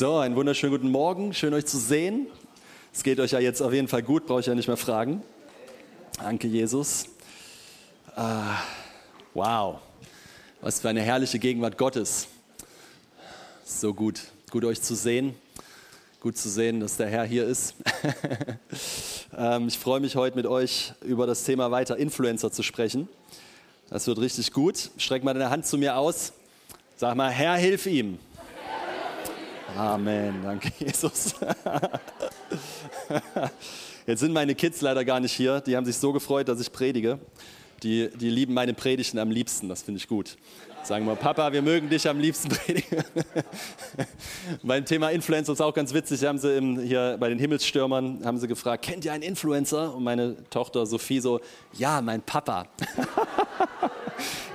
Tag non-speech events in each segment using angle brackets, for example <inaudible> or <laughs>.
So, einen wunderschönen guten Morgen. Schön euch zu sehen. Es geht euch ja jetzt auf jeden Fall gut, brauche ich ja nicht mehr fragen. Danke, Jesus. Ah, wow, was für eine herrliche Gegenwart Gottes. So gut, gut euch zu sehen. Gut zu sehen, dass der Herr hier ist. <laughs> ähm, ich freue mich heute mit euch über das Thema weiter Influencer zu sprechen. Das wird richtig gut. Streck mal deine Hand zu mir aus. Sag mal, Herr, hilf ihm. Amen, danke <laughs> Jesus. <laughs> Jetzt sind meine Kids leider gar nicht hier. Die haben sich so gefreut, dass ich predige. Die, die lieben meine Predigten am liebsten, das finde ich gut. Sagen wir, Papa, wir mögen dich am liebsten <laughs> predigen. Beim Thema Influencer ist auch ganz witzig. Haben sie im, hier bei den Himmelsstürmern haben sie gefragt, kennt ihr einen Influencer? Und meine Tochter Sophie so, ja, mein Papa. <laughs>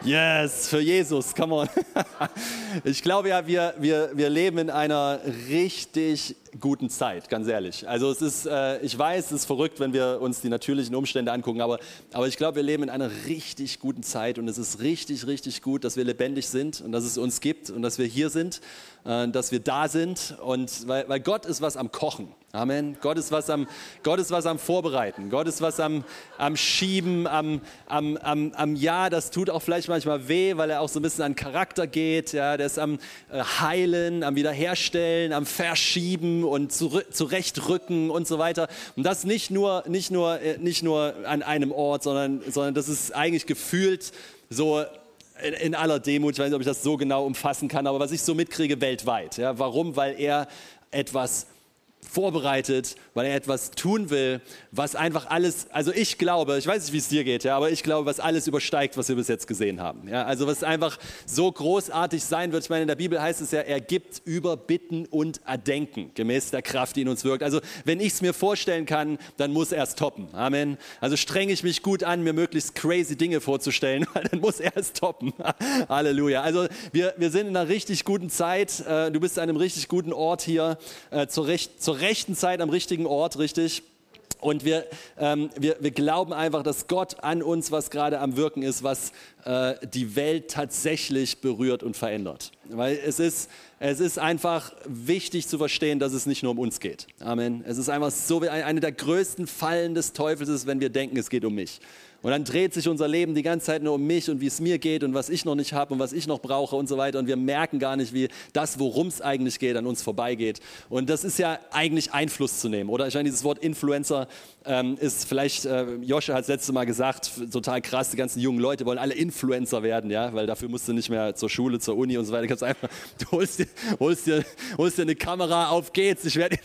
Yes, für Jesus, come on. <laughs> Ich glaube ja, wir, wir, wir leben in einer richtig guten Zeit, ganz ehrlich. Also es ist, äh, ich weiß, es ist verrückt, wenn wir uns die natürlichen Umstände angucken, aber, aber ich glaube, wir leben in einer richtig guten Zeit und es ist richtig, richtig gut, dass wir lebendig sind und dass es uns gibt und dass wir hier sind, äh, dass wir da sind und weil, weil Gott ist was am Kochen. Amen. Gott ist was am, Gott ist was am Vorbereiten. Gott ist was am, am Schieben, am, am, am, am Ja, das tut auch vielleicht manchmal weh, weil er auch so ein bisschen an Charakter geht. Ja, der ist am äh, Heilen, am Wiederherstellen, am Verschieben und zurechtrücken und so weiter. Und das nicht nur, nicht nur, äh, nicht nur an einem Ort, sondern, sondern das ist eigentlich gefühlt so in, in aller Demut. Ich weiß nicht, ob ich das so genau umfassen kann, aber was ich so mitkriege weltweit. Ja, warum? Weil er etwas vorbereitet, weil er etwas tun will, was einfach alles, also ich glaube, ich weiß nicht, wie es dir geht, ja, aber ich glaube, was alles übersteigt, was wir bis jetzt gesehen haben. Ja, also was einfach so großartig sein wird. Ich meine, in der Bibel heißt es ja, er gibt über Bitten und Erdenken, gemäß der Kraft, die in uns wirkt. Also wenn ich es mir vorstellen kann, dann muss er es toppen. Amen. Also strenge ich mich gut an, mir möglichst crazy Dinge vorzustellen, weil <laughs> dann muss er es toppen. <laughs> Halleluja. Also wir, wir sind in einer richtig guten Zeit. Äh, du bist an einem richtig guten Ort hier, äh, zur, Recht, zur rechten Zeit am richtigen Ort, richtig? Und wir, ähm, wir, wir glauben einfach, dass Gott an uns, was gerade am Wirken ist, was äh, die Welt tatsächlich berührt und verändert. Weil es ist, es ist einfach wichtig zu verstehen, dass es nicht nur um uns geht. Amen. Es ist einfach so, eine der größten Fallen des Teufels ist, wenn wir denken, es geht um mich. Und dann dreht sich unser Leben die ganze Zeit nur um mich und wie es mir geht und was ich noch nicht habe und was ich noch brauche und so weiter. Und wir merken gar nicht, wie das, worum es eigentlich geht, an uns vorbeigeht. Und das ist ja eigentlich Einfluss zu nehmen, oder? Ich meine, dieses Wort Influencer ähm, ist vielleicht, äh, Josche hat es letzte Mal gesagt, total krass, die ganzen jungen Leute wollen alle Influencer werden, ja, weil dafür musst du nicht mehr zur Schule, zur Uni und so weiter. Du, einfach, du holst, dir, holst, dir, holst dir eine Kamera, auf geht's, ich werde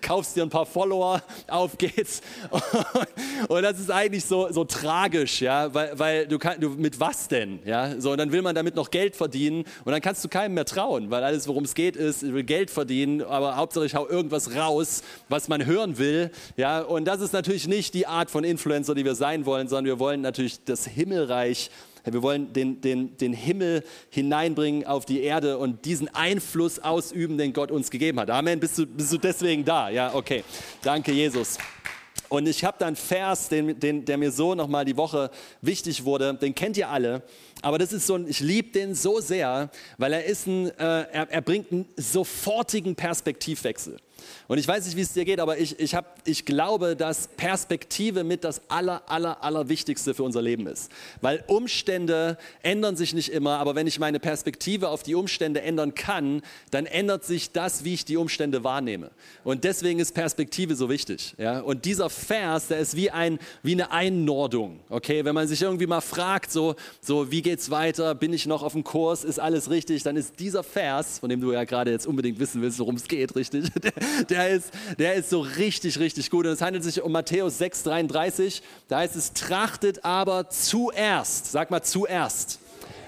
kaufst dir ein paar Follower, auf geht's. <laughs> Und das ist eigentlich so, so tragisch, ja, weil, weil du, kann, du mit was denn, ja, so und dann will man damit noch Geld verdienen und dann kannst du keinem mehr trauen, weil alles, worum es geht, ist, ich will Geld verdienen, aber Hauptsache ich hau irgendwas raus, was man hören will, ja, und das ist natürlich nicht die Art von Influencer, die wir sein wollen, sondern wir wollen natürlich das Himmelreich wir wollen den, den, den Himmel hineinbringen auf die Erde und diesen Einfluss ausüben, den Gott uns gegeben hat. Amen. Bist du, bist du deswegen da? Ja, okay. Danke, Jesus. Und ich habe da einen Vers, den, den, der mir so nochmal die Woche wichtig wurde. Den kennt ihr alle. Aber das ist so ein, ich liebe den so sehr, weil er ist ein, äh, er, er bringt einen sofortigen Perspektivwechsel. Und ich weiß nicht, wie es dir geht, aber ich, ich, hab, ich glaube, dass Perspektive mit das aller, aller, aller Wichtigste für unser Leben ist. Weil Umstände ändern sich nicht immer, aber wenn ich meine Perspektive auf die Umstände ändern kann, dann ändert sich das, wie ich die Umstände wahrnehme. Und deswegen ist Perspektive so wichtig. Ja? Und dieser Vers, der ist wie, ein, wie eine Einnordung. Okay? Wenn man sich irgendwie mal fragt, so, so wie geht's weiter, bin ich noch auf dem Kurs, ist alles richtig, dann ist dieser Vers, von dem du ja gerade jetzt unbedingt wissen willst, worum es geht, richtig, <laughs> der ist, der ist so richtig, richtig gut. Und es handelt sich um Matthäus 6,33. Da heißt es, trachtet aber zuerst, sag mal zuerst,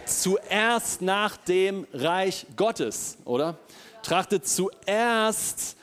zuerst nach dem Reich Gottes, oder? Trachtet zuerst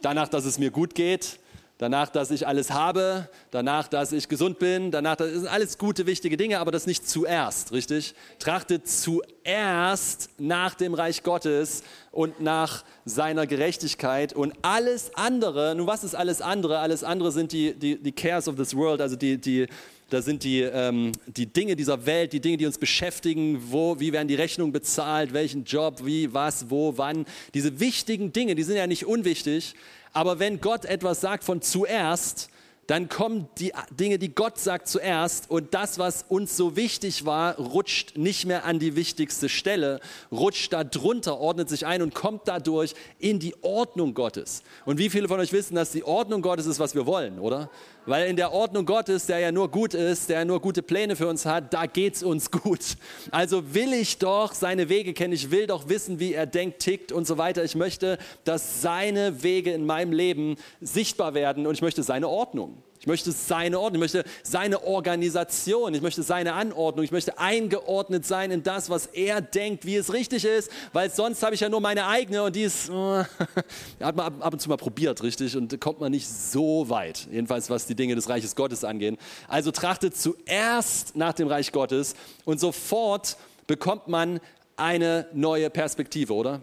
danach, dass es mir gut geht, danach, dass ich alles habe, danach, dass ich gesund bin, danach, das sind alles gute, wichtige Dinge, aber das nicht zuerst, richtig? Trachtet zuerst nach dem Reich Gottes und nach seiner Gerechtigkeit und alles andere, nun was ist alles andere? Alles andere sind die, die, die Cares of this world, also die, die, da sind die, ähm, die Dinge dieser Welt, die Dinge, die uns beschäftigen, wo, wie werden die Rechnungen bezahlt, welchen Job, wie, was, wo, wann. Diese wichtigen Dinge, die sind ja nicht unwichtig, aber wenn Gott etwas sagt von zuerst, dann kommen die Dinge, die Gott sagt zuerst und das, was uns so wichtig war, rutscht nicht mehr an die wichtigste Stelle, rutscht da drunter, ordnet sich ein und kommt dadurch in die Ordnung Gottes. Und wie viele von euch wissen, dass die Ordnung Gottes ist, was wir wollen, oder? Weil in der Ordnung Gottes, der ja nur gut ist, der ja nur gute Pläne für uns hat, da geht es uns gut. Also will ich doch seine Wege kennen, ich will doch wissen, wie er denkt, tickt und so weiter. Ich möchte, dass seine Wege in meinem Leben sichtbar werden und ich möchte seine Ordnung. Ich möchte seine Ordnung, ich möchte seine Organisation, ich möchte seine Anordnung, ich möchte eingeordnet sein in das, was er denkt, wie es richtig ist, weil sonst habe ich ja nur meine eigene und die ist, äh, <laughs> hat man ab und zu mal probiert, richtig, und kommt man nicht so weit, jedenfalls was die Dinge des Reiches Gottes angehen. Also trachtet zuerst nach dem Reich Gottes und sofort bekommt man eine neue Perspektive, oder?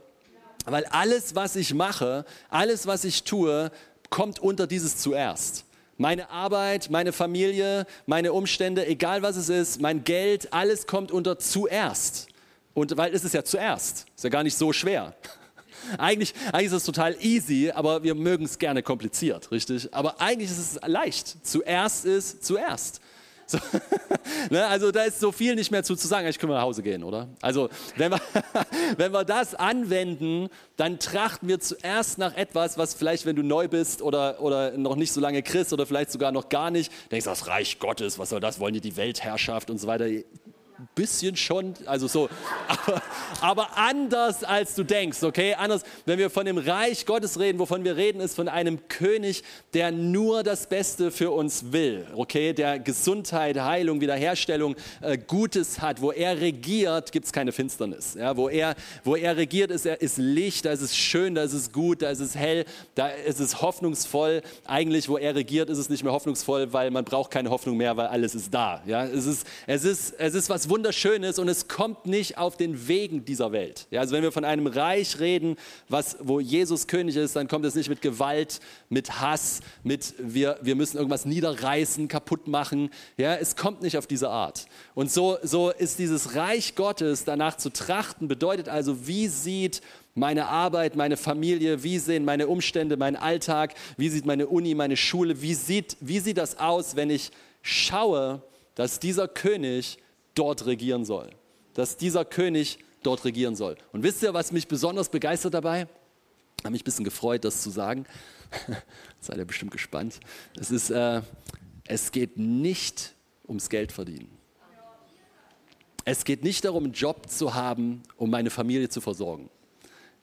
Weil alles, was ich mache, alles, was ich tue, kommt unter dieses zuerst. Meine Arbeit, meine Familie, meine Umstände, egal was es ist, mein Geld, alles kommt unter zuerst. Und weil es ist ja zuerst, ist ja gar nicht so schwer. <laughs> Eigentlich, eigentlich ist es total easy, aber wir mögen es gerne kompliziert, richtig? Aber eigentlich ist es leicht. Zuerst ist zuerst. So, <laughs> ne, also da ist so viel nicht mehr zu, zu sagen. Ich können wir nach Hause gehen, oder? Also wenn wir, <laughs> wenn wir das anwenden, dann trachten wir zuerst nach etwas, was vielleicht, wenn du neu bist oder, oder noch nicht so lange Christ oder vielleicht sogar noch gar nicht, denkst, das Reich Gottes, was soll das? Wollen die die Weltherrschaft und so weiter? Bisschen schon, also so, <laughs> aber, aber, anders als du denkst, okay? Anders, wenn wir von dem Reich Gottes reden, wovon wir reden, ist von einem König, der nur das Beste für uns will, okay? Der Gesundheit, Heilung, Wiederherstellung, äh, Gutes hat. Wo er regiert, gibt es keine Finsternis. Ja? Wo, er, wo er regiert, ist, er, ist Licht, da ist es schön, da ist es gut, da ist es hell, da ist es hoffnungsvoll. Eigentlich, wo er regiert, ist es nicht mehr hoffnungsvoll, weil man braucht keine Hoffnung mehr, weil alles ist da. Ja? Es, ist, es, ist, es ist was Wunderschönes und es kommt nicht auf den Wegen dieser Welt. Ja, also wenn wir von einem Reich reden, was, wo Jesus König ist, dann kommt es nicht mit Gewalt, mit Hass, mit wir, wir müssen irgendwas niederreißen, kaputt machen. Ja, es kommt nicht auf diese Art. Und so, so ist dieses Reich Gottes danach zu trachten, bedeutet also, wie sieht meine Arbeit, meine Familie, wie sehen meine Umstände, mein Alltag, wie sieht meine Uni, meine Schule, wie sieht, wie sieht das aus, wenn ich schaue, dass dieser König dort regieren soll. Dass dieser König dort regieren soll. Und wisst ihr, was mich besonders begeistert dabei? Ich habe mich ein bisschen gefreut, das zu sagen. <laughs> Seid ihr bestimmt gespannt. Es, ist, äh, es geht nicht ums Geld verdienen. Es geht nicht darum, einen Job zu haben, um meine Familie zu versorgen.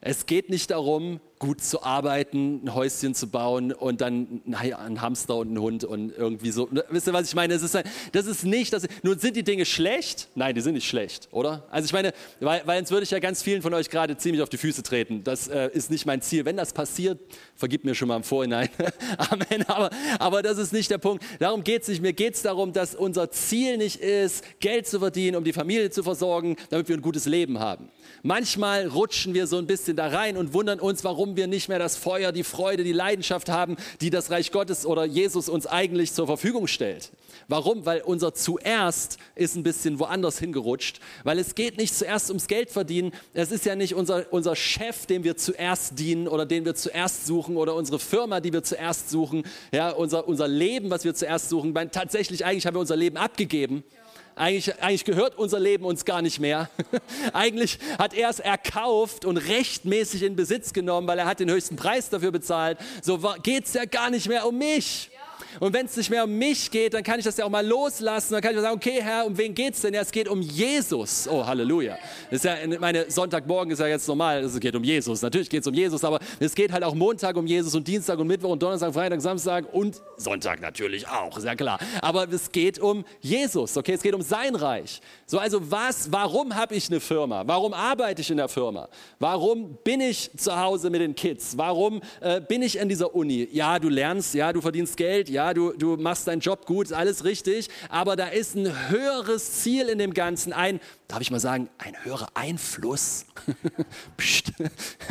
Es geht nicht darum, gut zu arbeiten, ein Häuschen zu bauen und dann ein Hamster und ein Hund und irgendwie so. Ne, wisst ihr, was ich meine? Das ist, das ist nicht, das, nun sind die Dinge schlecht? Nein, die sind nicht schlecht, oder? Also ich meine, weil, weil sonst würde ich ja ganz vielen von euch gerade ziemlich auf die Füße treten. Das äh, ist nicht mein Ziel. Wenn das passiert, vergib mir schon mal im Vorhinein. <laughs> Amen. Aber, aber das ist nicht der Punkt. Darum geht es nicht. Mir geht es darum, dass unser Ziel nicht ist, Geld zu verdienen, um die Familie zu versorgen, damit wir ein gutes Leben haben. Manchmal rutschen wir so ein bisschen da rein und wundern uns, warum wir nicht mehr das Feuer, die Freude, die Leidenschaft haben, die das Reich Gottes oder Jesus uns eigentlich zur Verfügung stellt. Warum? Weil unser zuerst ist ein bisschen woanders hingerutscht, weil es geht nicht zuerst ums Geld verdienen. Es ist ja nicht unser, unser Chef, dem wir zuerst dienen oder den wir zuerst suchen oder unsere Firma, die wir zuerst suchen, ja, unser, unser Leben, was wir zuerst suchen. Weil tatsächlich, eigentlich haben wir unser Leben abgegeben. Ja eigentlich, eigentlich gehört unser Leben uns gar nicht mehr. <laughs> eigentlich hat er es erkauft und rechtmäßig in Besitz genommen, weil er hat den höchsten Preis dafür bezahlt. So geht es ja gar nicht mehr um mich. Und wenn es nicht mehr um mich geht, dann kann ich das ja auch mal loslassen. Dann kann ich sagen, okay, Herr, um wen geht es denn? Ja, es geht um Jesus. Oh, Halleluja. Das ist ja, meine Sonntagmorgen ist ja jetzt normal, es geht um Jesus. Natürlich geht es um Jesus, aber es geht halt auch Montag um Jesus und Dienstag und Mittwoch und Donnerstag, Freitag, Samstag und Sonntag natürlich auch, ja klar. Aber es geht um Jesus, okay? Es geht um sein Reich. So, also was, warum habe ich eine Firma? Warum arbeite ich in der Firma? Warum bin ich zu Hause mit den Kids? Warum äh, bin ich in dieser Uni? Ja, du lernst, ja, du verdienst Geld, ja, du, du machst deinen Job gut, ist alles richtig, aber da ist ein höheres Ziel in dem Ganzen, ein, darf ich mal sagen, ein höherer Einfluss. <laughs> Psst,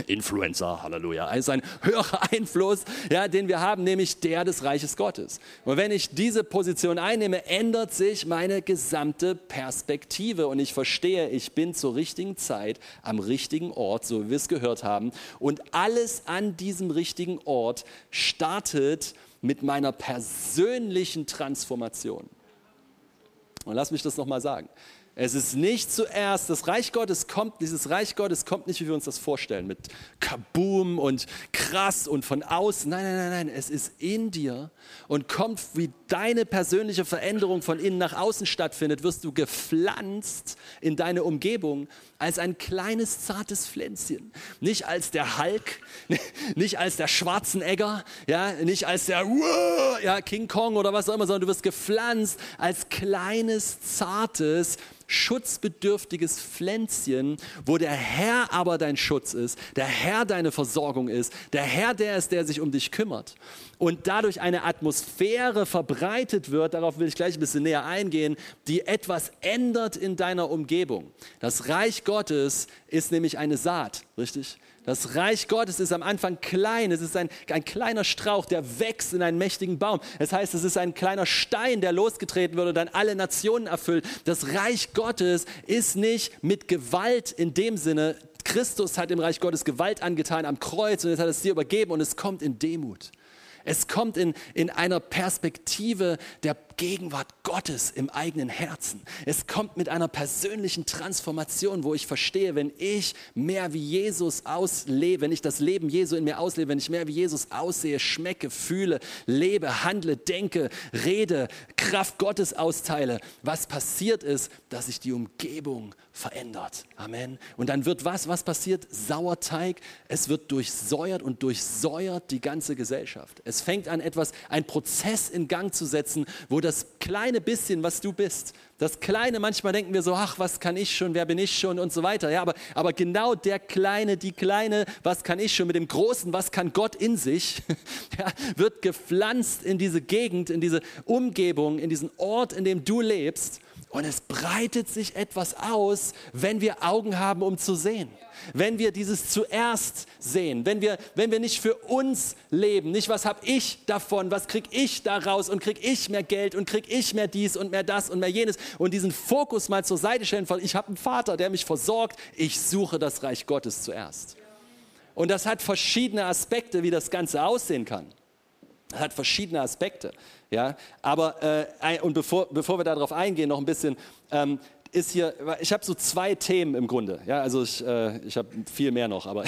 Influencer, Halleluja, ist ein höherer Einfluss, ja, den wir haben, nämlich der des Reiches Gottes. Und wenn ich diese Position einnehme, ändert sich meine gesamte Perspektive und ich verstehe, ich bin zur richtigen Zeit am richtigen Ort, so wie wir es gehört haben. Und alles an diesem richtigen Ort startet mit meiner persönlichen Transformation. Und lass mich das nochmal sagen. Es ist nicht zuerst, das Reich Gottes kommt, dieses Reich Gottes kommt nicht, wie wir uns das vorstellen, mit Kaboom und krass und von außen. Nein, nein, nein, nein, es ist in dir und kommt, wie deine persönliche Veränderung von innen nach außen stattfindet, wirst du gepflanzt in deine Umgebung als ein kleines, zartes Pflänzchen. Nicht als der Hulk, <laughs> nicht als der Schwarzenegger, ja, nicht als der ja, King Kong oder was auch immer, sondern du wirst gepflanzt als kleines, zartes, schutzbedürftiges Pflänzchen, wo der Herr aber dein Schutz ist, der Herr deine Versorgung ist, der Herr der ist, der sich um dich kümmert. Und dadurch eine Atmosphäre verbreitet wird, darauf will ich gleich ein bisschen näher eingehen, die etwas ändert in deiner Umgebung. Das Reich Gottes ist nämlich eine Saat, richtig? Das Reich Gottes ist am Anfang klein. Es ist ein, ein kleiner Strauch, der wächst in einen mächtigen Baum. Das heißt, es ist ein kleiner Stein, der losgetreten wird und dann alle Nationen erfüllt. Das Reich Gottes ist nicht mit Gewalt in dem Sinne. Christus hat dem Reich Gottes Gewalt angetan am Kreuz und jetzt hat es dir übergeben und es kommt in Demut. Es kommt in, in einer Perspektive der Gegenwart Gottes im eigenen Herzen. Es kommt mit einer persönlichen Transformation, wo ich verstehe, wenn ich mehr wie Jesus auslebe, wenn ich das Leben Jesu in mir auslebe, wenn ich mehr wie Jesus aussehe, schmecke, fühle, lebe, handle, denke, rede, Kraft Gottes austeile, was passiert ist, dass sich die Umgebung verändert. Amen. Und dann wird was? Was passiert? Sauerteig. Es wird durchsäuert und durchsäuert die ganze Gesellschaft. Es fängt an, etwas, ein Prozess in Gang zu setzen, wo das kleine bisschen, was du bist, das kleine, manchmal denken wir so, ach, was kann ich schon, wer bin ich schon und so weiter. Ja, aber, aber genau der kleine, die kleine, was kann ich schon mit dem großen, was kann Gott in sich, <laughs> ja, wird gepflanzt in diese Gegend, in diese Umgebung, in diesen Ort, in dem du lebst. Und es breitet sich etwas aus, wenn wir Augen haben, um zu sehen. Wenn wir dieses zuerst sehen, wenn wir, wenn wir nicht für uns leben, nicht was habe ich davon, was kriege ich daraus? Und kriege ich mehr Geld? Und kriege ich mehr dies und mehr das und mehr jenes? Und diesen Fokus mal zur Seite stellen von ich habe einen Vater, der mich versorgt, ich suche das Reich Gottes zuerst. Und das hat verschiedene Aspekte, wie das Ganze aussehen kann. Das hat verschiedene Aspekte. Ja? Aber, äh, und bevor, bevor wir darauf eingehen, noch ein bisschen, ähm, ist hier, ich habe so zwei Themen im Grunde. Ja, also ich, äh, ich habe viel mehr noch, aber,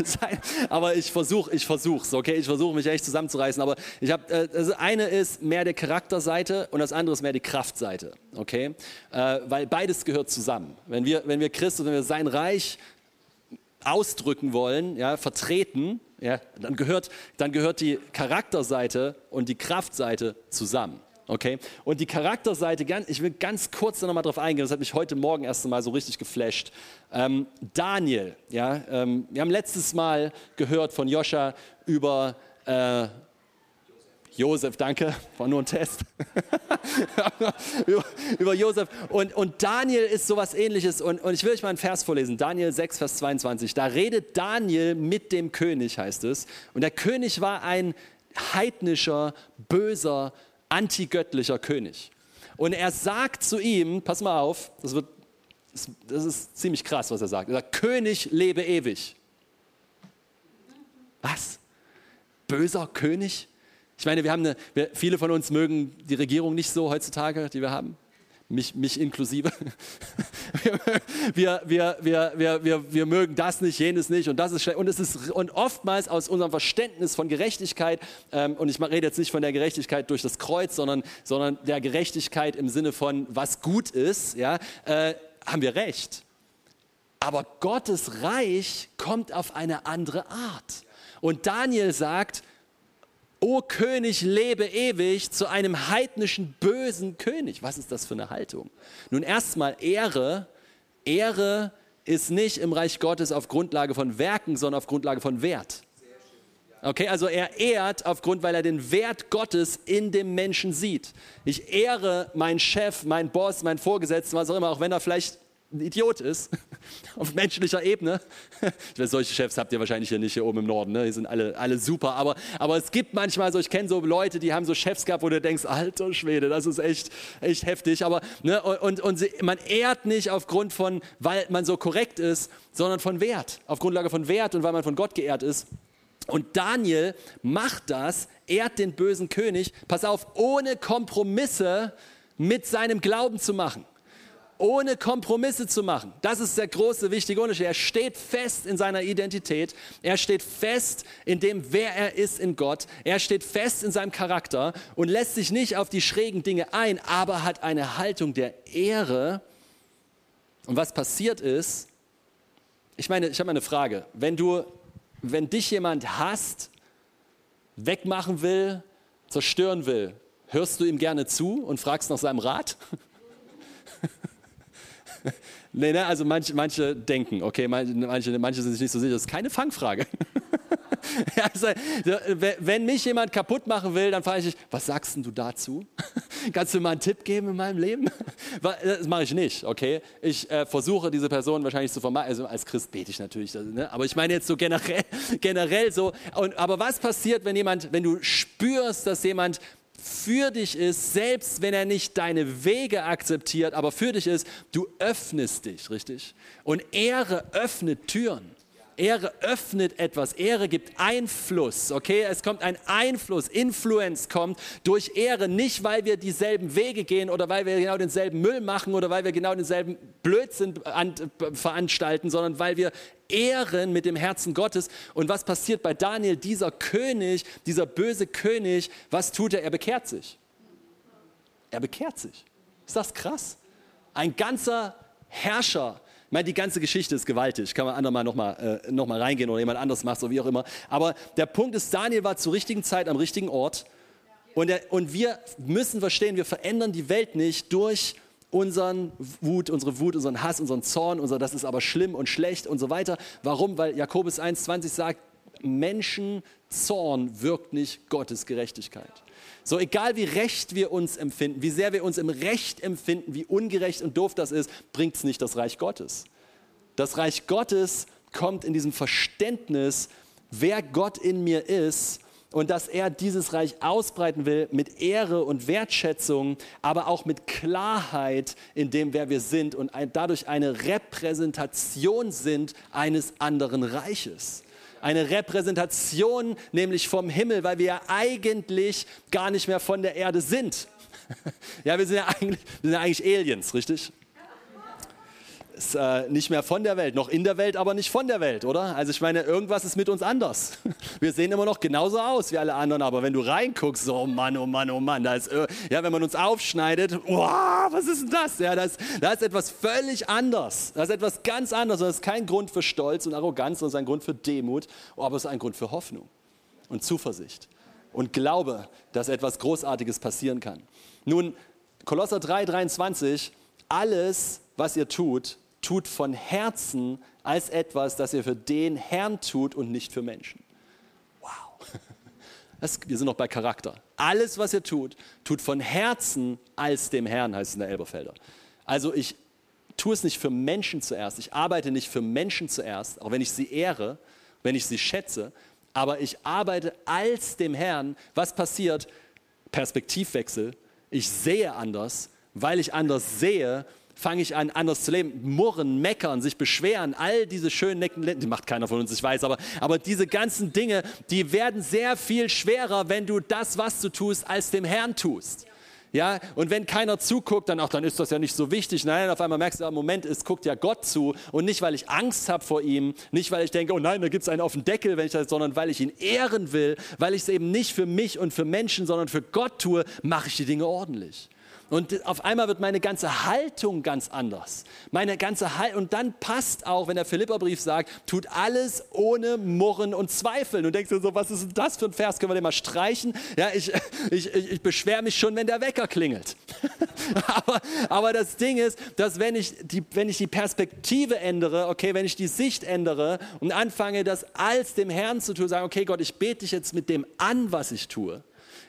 <laughs> aber ich versuche, ich versuche okay? Ich versuche mich echt zusammenzureißen. Aber ich habe, äh, also eine ist mehr die Charakterseite und das andere ist mehr die Kraftseite, okay? Äh, weil beides gehört zusammen. Wenn wir, wenn wir Christus, wenn wir sein Reich ausdrücken wollen, ja, vertreten, ja, dann, gehört, dann gehört die Charakterseite und die Kraftseite zusammen. Okay? Und die Charakterseite, ich will ganz kurz noch mal drauf eingehen, das hat mich heute Morgen erst einmal so richtig geflasht. Ähm, Daniel, ja, ähm, wir haben letztes Mal gehört von Joscha über äh, Josef, danke, war nur ein Test. <laughs> über, Josef. Und, und Daniel ist sowas ähnliches. Und, und ich will euch mal einen Vers vorlesen. Daniel 6, Vers 22. Da redet Daniel mit dem König, heißt es. Und der König war ein heidnischer, böser, antigöttlicher König. Und er sagt zu ihm, pass mal auf, das, wird, das ist ziemlich krass, was er sagt. Er sagt, König lebe ewig. Was? Böser König? Ich meine, wir haben eine, wir, viele von uns mögen die Regierung nicht so heutzutage, die wir haben. mich, mich inklusive. <laughs> wir, wir, wir, wir, wir, wir mögen das nicht, jenes nicht und das ist schlecht. Und, es ist, und oftmals aus unserem Verständnis von Gerechtigkeit, ähm, und ich rede jetzt nicht von der Gerechtigkeit durch das Kreuz, sondern, sondern der Gerechtigkeit im Sinne von, was gut ist, ja, äh, haben wir recht. Aber Gottes Reich kommt auf eine andere Art. Und Daniel sagt, O König, lebe ewig zu einem heidnischen, bösen König. Was ist das für eine Haltung? Nun erstmal Ehre. Ehre ist nicht im Reich Gottes auf Grundlage von Werken, sondern auf Grundlage von Wert. Okay, also er ehrt aufgrund, weil er den Wert Gottes in dem Menschen sieht. Ich ehre meinen Chef, meinen Boss, meinen Vorgesetzten, was auch immer, auch wenn er vielleicht ein Idiot ist, <laughs> auf menschlicher Ebene. <laughs> Ich weiß, solche Chefs habt ihr wahrscheinlich hier nicht hier oben im Norden, ne? die sind alle, alle super, aber, aber es gibt manchmal so, ich kenne so Leute, die haben so Chefs gehabt, wo du denkst, alter Schwede, das ist echt, echt heftig, aber ne? und, und sie, man ehrt nicht aufgrund von, weil man so korrekt ist, sondern von Wert, auf Grundlage von Wert und weil man von Gott geehrt ist. Und Daniel macht das, ehrt den bösen König, pass auf, ohne Kompromisse mit seinem Glauben zu machen ohne Kompromisse zu machen. Das ist der große, wichtige Unterschied. Er steht fest in seiner Identität. Er steht fest in dem, wer er ist in Gott. Er steht fest in seinem Charakter und lässt sich nicht auf die schrägen Dinge ein, aber hat eine Haltung der Ehre. Und was passiert ist, ich meine, ich habe eine Frage. Wenn du, wenn dich jemand hasst, wegmachen will, zerstören will, hörst du ihm gerne zu und fragst nach seinem Rat? <laughs> <laughs> nee, ne, also manche, manche denken, okay, manche, manche sind sich nicht so sicher, das ist keine Fangfrage. <laughs> also, wenn mich jemand kaputt machen will, dann frage ich was sagst du dazu? <laughs> Kannst du mir mal einen Tipp geben in meinem Leben? Das mache ich nicht, okay? Ich äh, versuche diese Person wahrscheinlich zu vermeiden. Also als Christ bete ich natürlich, ne? aber ich meine jetzt so generell, generell so. Und, aber was passiert, wenn jemand, wenn du spürst, dass jemand für dich ist, selbst wenn er nicht deine Wege akzeptiert, aber für dich ist, du öffnest dich, richtig? Und Ehre öffnet Türen. Ehre öffnet etwas, Ehre gibt Einfluss, okay? Es kommt ein Einfluss, Influence kommt durch Ehre, nicht weil wir dieselben Wege gehen oder weil wir genau denselben Müll machen oder weil wir genau denselben Blödsinn veranstalten, sondern weil wir ehren mit dem Herzen Gottes. Und was passiert bei Daniel? Dieser König, dieser böse König, was tut er? Er bekehrt sich. Er bekehrt sich. Ist das krass? Ein ganzer Herrscher meine, die ganze Geschichte ist gewaltig. Kann man andermal nochmal äh, noch reingehen oder jemand anders macht, so wie auch immer. Aber der Punkt ist, Daniel war zur richtigen Zeit am richtigen Ort. Und, er, und wir müssen verstehen, wir verändern die Welt nicht durch unseren Wut, unsere Wut, unseren Hass, unseren Zorn, unser das ist aber schlimm und schlecht und so weiter. Warum? Weil Jakobus 1,20 sagt, Menschenzorn wirkt nicht Gottes Gerechtigkeit. So egal wie recht wir uns empfinden, wie sehr wir uns im Recht empfinden, wie ungerecht und doof das ist, bringt es nicht das Reich Gottes. Das Reich Gottes kommt in diesem Verständnis, wer Gott in mir ist und dass er dieses Reich ausbreiten will mit Ehre und Wertschätzung, aber auch mit Klarheit in dem, wer wir sind und dadurch eine Repräsentation sind eines anderen Reiches eine Repräsentation nämlich vom Himmel, weil wir ja eigentlich gar nicht mehr von der Erde sind. <laughs> ja, wir sind ja eigentlich, wir sind ja eigentlich Aliens, richtig? Ist, äh, nicht mehr von der Welt, noch in der Welt, aber nicht von der Welt, oder? Also ich meine, irgendwas ist mit uns anders. <laughs> Wir sehen immer noch genauso aus wie alle anderen, aber wenn du reinguckst, so oh Mann, oh Mann, oh Mann, da ist, äh, ja, wenn man uns aufschneidet, wow, was ist denn das? Ja, da ist, da ist etwas völlig anders. Das ist etwas ganz anderes. Das ist kein Grund für Stolz und Arroganz, sondern ein Grund für Demut, aber es ist ein Grund für Hoffnung und Zuversicht und Glaube, dass etwas Großartiges passieren kann. Nun, Kolosser 3, 23, alles, was ihr tut, tut von Herzen als etwas, das ihr für den Herrn tut und nicht für Menschen. Wow. <laughs> Das, wir sind noch bei Charakter. Alles, was ihr tut, tut von Herzen als dem Herrn, heißt es in der Elberfelder. Also ich tue es nicht für Menschen zuerst. Ich arbeite nicht für Menschen zuerst, auch wenn ich sie ehre, wenn ich sie schätze, aber ich arbeite als dem Herrn. Was passiert? Perspektivwechsel. Ich sehe anders, weil ich anders sehe, fange ich an, anders zu leben. Murren, meckern, sich beschweren, all diese schönen Necken, die macht keiner von uns, ich weiß, aber, aber diese ganzen Dinge, die werden sehr viel schwerer, wenn du das, was du tust, als dem Herrn tust. Ja, und wenn keiner zuguckt, dann, ach, dann ist das ja nicht so wichtig. Nein, auf einmal merkst du, im Moment, es guckt ja Gott zu. Und nicht, weil ich Angst habe vor ihm, nicht, weil ich denke, oh nein, da gibt es einen auf den Deckel, wenn ich das, sondern weil ich ihn ehren will, weil ich es eben nicht für mich und für Menschen, sondern für Gott tue, mache ich die Dinge ordentlich. Und auf einmal wird meine ganze Haltung ganz anders. Meine ganze Haltung, und dann passt auch, wenn der Philipperbrief sagt, tut alles ohne Murren und Zweifeln. Und denkst du so, was ist denn das für ein Vers? Können wir den mal streichen? Ja, ich, ich, ich, beschwere mich schon, wenn der Wecker klingelt. <laughs> aber, aber das Ding ist, dass wenn ich, die, wenn ich die Perspektive ändere, okay, wenn ich die Sicht ändere und anfange, das als dem Herrn zu tun, sagen, okay, Gott, ich bete dich jetzt mit dem an, was ich tue.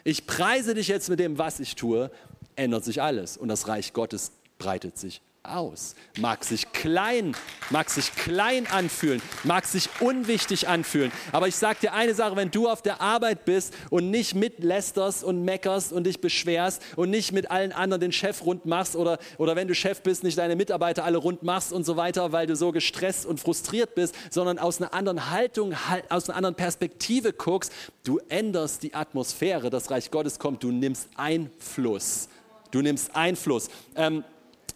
Ich preise dich jetzt mit dem, was ich tue ändert sich alles und das Reich Gottes breitet sich aus. Mag sich klein, mag sich klein anfühlen, mag sich unwichtig anfühlen. Aber ich sage dir eine Sache, wenn du auf der Arbeit bist und nicht mitlästerst und meckerst und dich beschwerst und nicht mit allen anderen den Chef rund machst oder, oder wenn du Chef bist, nicht deine Mitarbeiter alle rund machst und so weiter, weil du so gestresst und frustriert bist, sondern aus einer anderen Haltung, aus einer anderen Perspektive guckst, du änderst die Atmosphäre, das Reich Gottes kommt, du nimmst Einfluss Du nimmst Einfluss. Ähm,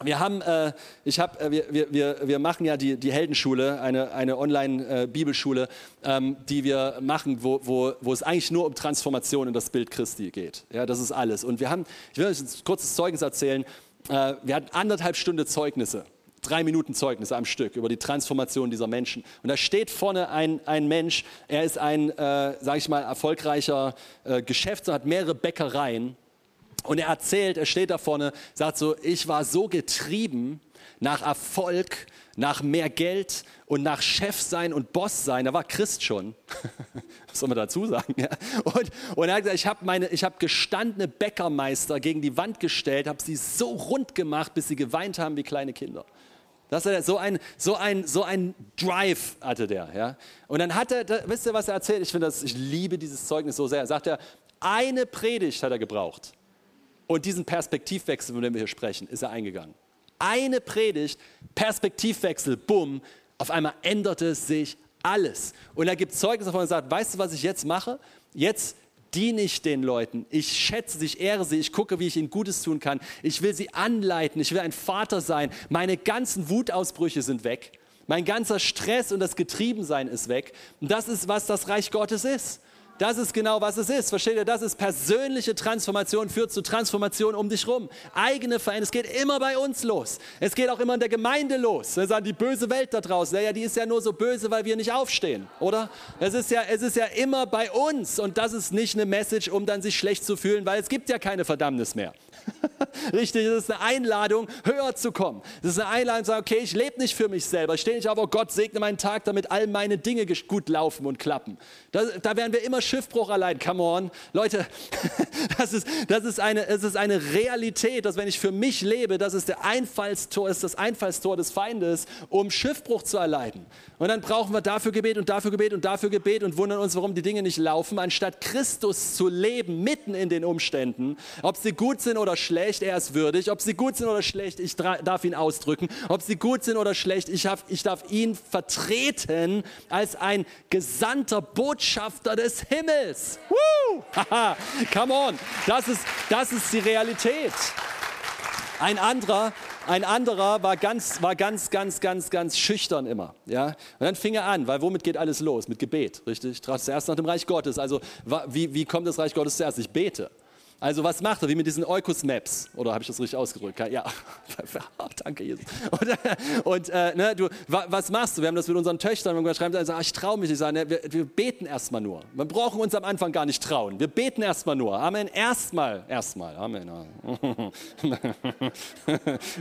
wir haben, äh, ich hab, äh, wir, wir, wir machen ja die, die Heldenschule, eine, eine Online-Bibelschule, äh, ähm, die wir machen, wo, wo, wo es eigentlich nur um Transformation in das Bild Christi geht. Ja, das ist alles. Und wir haben, ich will euch ein kurzes Zeugnis erzählen. Äh, wir hatten anderthalb Stunden Zeugnisse drei Minuten Zeugnisse am Stück über die Transformation dieser Menschen. Und da steht vorne ein, ein Mensch, er ist ein, äh, sage ich mal, erfolgreicher äh, Geschäftsmann, hat mehrere Bäckereien und er erzählt, er steht da vorne, sagt so, ich war so getrieben nach Erfolg, nach mehr Geld und nach Chef sein und Boss sein. Da war Christ schon. <laughs> Was soll man dazu sagen? Ja. Und, und er hat gesagt, ich habe hab gestandene Bäckermeister gegen die Wand gestellt, habe sie so rund gemacht, bis sie geweint haben wie kleine Kinder. Das er, so, ein, so, ein, so ein Drive hatte der. Ja? Und dann hat er, da, wisst ihr, was er erzählt? Ich, das, ich liebe dieses Zeugnis so sehr. Er sagt er, eine Predigt hat er gebraucht und diesen Perspektivwechsel, von dem wir hier sprechen, ist er eingegangen. Eine Predigt, Perspektivwechsel, bumm, auf einmal änderte sich alles. Und er gibt Zeugnis davon und sagt, weißt du, was ich jetzt mache? Jetzt diene ich den Leuten. Ich schätze sie, ich ehre sie, ich gucke, wie ich ihnen Gutes tun kann. Ich will sie anleiten, ich will ein Vater sein. Meine ganzen Wutausbrüche sind weg. Mein ganzer Stress und das Getriebensein ist weg. Und das ist, was das Reich Gottes ist. Das ist genau, was es ist. Versteht ihr? Das ist persönliche Transformation, führt zu Transformation um dich rum. Eigene Veränderung. Es geht immer bei uns los. Es geht auch immer in der Gemeinde los. Wir sagen, die böse Welt da draußen, ja, die ist ja nur so böse, weil wir nicht aufstehen, oder? Es ist ja, es ist ja immer bei uns. Und das ist nicht eine Message, um dann sich schlecht zu fühlen, weil es gibt ja keine Verdammnis mehr. <laughs> Richtig, es ist eine Einladung, höher zu kommen. Es ist eine Einladung zu sagen, okay, ich lebe nicht für mich selber. Ich stehe nicht auf, oh Gott, segne meinen Tag, damit all meine Dinge gut laufen und klappen. Da, da werden wir immer Schiffbruch allein. Come on. Leute, <laughs> das ist, das, ist eine, es ist eine Realität, dass wenn ich für mich lebe, das ist, der Einfallstor, ist das Einfallstor des Feindes, um Schiffbruch zu erleiden. Und dann brauchen wir dafür Gebet und dafür Gebet und dafür Gebet und wundern uns, warum die Dinge nicht laufen, anstatt Christus zu leben, mitten in den Umständen. Ob sie gut sind oder schlecht, er ist würdig. Ob sie gut sind oder schlecht, ich darf ihn ausdrücken. Ob sie gut sind oder schlecht, ich, hab, ich darf ihn vertreten als ein gesandter Botschafter des Himmels. Woo! Come on, das ist, das ist die Realität. Ein anderer, ein anderer war ganz, war ganz, ganz, ganz, ganz schüchtern immer. Ja? Und dann fing er an, weil womit geht alles los? Mit Gebet, richtig? Zuerst nach dem Reich Gottes. Also wie, wie kommt das Reich Gottes zuerst? Ich bete. Also was macht er? Wie mit diesen Eukos Maps? Oder habe ich das richtig ausgedrückt? Ja, <laughs> danke Jesus. Und, und äh, ne, du, was machst du? Wir haben das mit unseren Töchtern, wir schreiben, also, ich traue mich nicht. Sagen, ne, wir, wir beten erstmal nur. Wir brauchen uns am Anfang gar nicht trauen. Wir beten erstmal nur. Amen. Erstmal, erstmal. Amen. <laughs>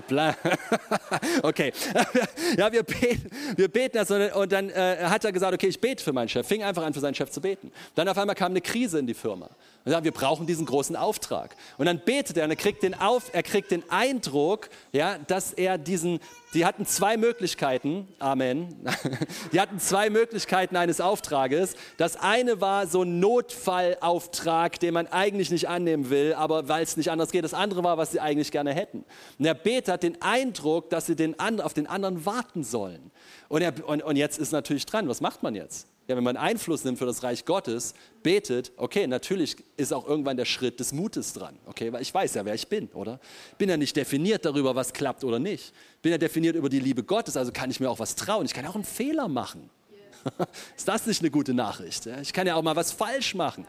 <laughs> okay. Ja, wir beten, wir beten erstmal. Und dann äh, hat er gesagt, okay, ich bete für meinen Chef. Fing einfach an, für seinen Chef zu beten. Dann auf einmal kam eine Krise in die Firma. Und sagen, wir brauchen diesen großen Auftrag. Und dann betet er und er kriegt den, Auf, er kriegt den Eindruck, ja, dass er diesen, die hatten zwei Möglichkeiten, Amen, <laughs> die hatten zwei Möglichkeiten eines Auftrages. Das eine war so ein Notfallauftrag, den man eigentlich nicht annehmen will, aber weil es nicht anders geht. Das andere war, was sie eigentlich gerne hätten. Und der Beter hat den Eindruck, dass sie den, auf den anderen warten sollen. Und, er, und, und jetzt ist natürlich dran, was macht man jetzt? Ja, wenn man Einfluss nimmt für das Reich Gottes, betet, okay, natürlich ist auch irgendwann der Schritt des Mutes dran, okay, weil ich weiß ja, wer ich bin, oder? Bin ja nicht definiert darüber, was klappt oder nicht. Bin ja definiert über die Liebe Gottes, also kann ich mir auch was trauen. Ich kann auch einen Fehler machen. <laughs> ist das nicht eine gute Nachricht? Ich kann ja auch mal was falsch machen.